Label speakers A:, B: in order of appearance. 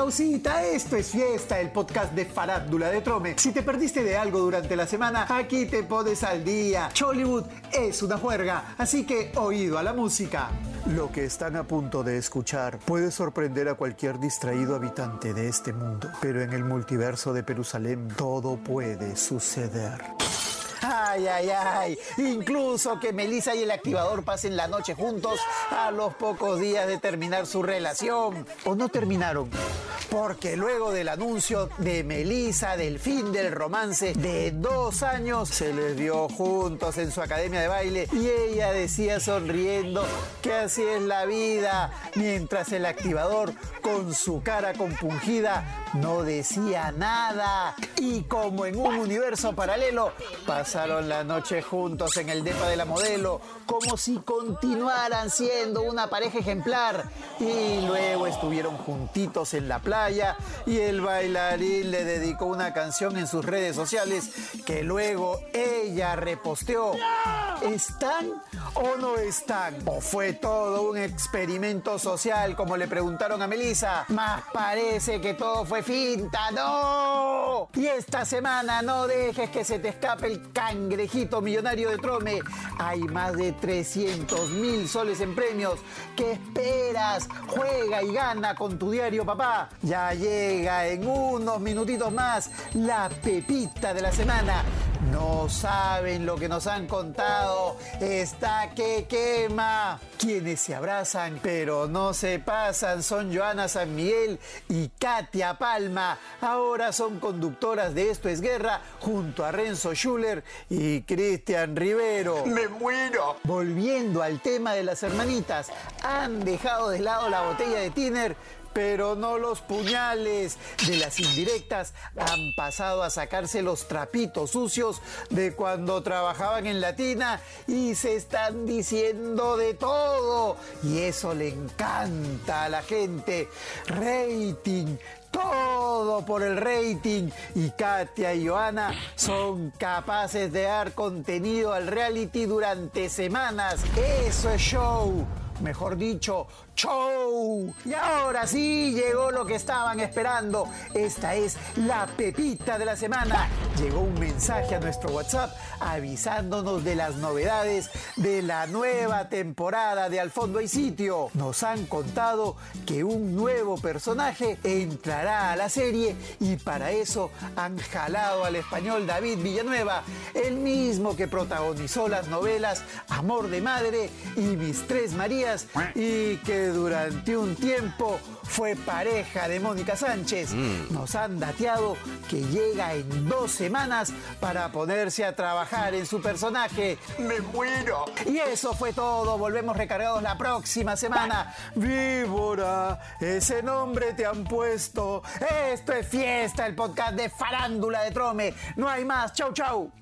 A: pausita, esto es fiesta, el podcast de Farándula de Trome. Si te perdiste de algo durante la semana, aquí te pones al día. Chollywood es una juerga, así que oído a la música. Lo que están a punto de escuchar puede sorprender a cualquier distraído habitante de este mundo, pero en el multiverso de Jerusalén todo puede suceder. Ay, ay, ay. Incluso que Melissa y el activador pasen la noche juntos a los pocos días de terminar su relación. ¿O no terminaron? Porque luego del anuncio de Melissa del fin del romance de dos años, se les vio juntos en su academia de baile y ella decía sonriendo que así es la vida, mientras el activador con su cara compungida no decía nada. Y como en un universo paralelo, pasaron la noche juntos en el depa de la modelo, como si continuaran siendo una pareja ejemplar. Y luego estuvieron juntitos en la playa y el bailarín le dedicó una canción en sus redes sociales que luego ella reposteó. ¿Están o no están? ¿O fue todo un experimento social como le preguntaron a Melissa? Más parece que todo fue finta, ¡no! Y esta semana no dejes que se te escape el cangrejito millonario de Trome. Hay más de 300 mil soles en premios. ¿Qué esperas? Juega y gana con tu diario, papá. Ya llega en unos minutitos más la pepita de la semana. No saben lo que nos han contado. Está que quema. Quienes se abrazan pero no se pasan son Joana San Miguel y Katia Palma. Ahora son conductoras de Esto es Guerra junto a Renzo Schuller y Cristian Rivero.
B: ¡Me muero!
A: Volviendo al tema de las hermanitas, han dejado de lado la botella de Tiner pero no los puñales. De las indirectas han pasado a sacarse los trapitos sucios de cuando trabajaban en Latina y se están diciendo de todo. Y eso le encanta a la gente. Rating, todo por el rating y Katia y Joana son capaces de dar contenido al reality durante semanas. Eso es show. Mejor dicho, show. Y ahora sí llegó lo que estaban esperando. Esta es la pepita de la semana. Llegó un mensaje a nuestro WhatsApp avisándonos de las novedades de la nueva temporada de Al fondo hay sitio. Nos han contado que un nuevo personaje entrará a la serie y para eso han jalado al español David Villanueva, el mismo que protagonizó las novelas Amor de Madre y Mis Tres Marías y que durante un tiempo fue pareja de Mónica Sánchez. Nos han dateado que llega en dos semanas para ponerse a trabajar en su personaje.
B: ¡Me muero!
A: Y eso fue todo. Volvemos recargados la próxima semana. Víbora, ese nombre te han puesto. Esto es fiesta, el podcast de Farándula de Trome. No hay más. Chau, chau.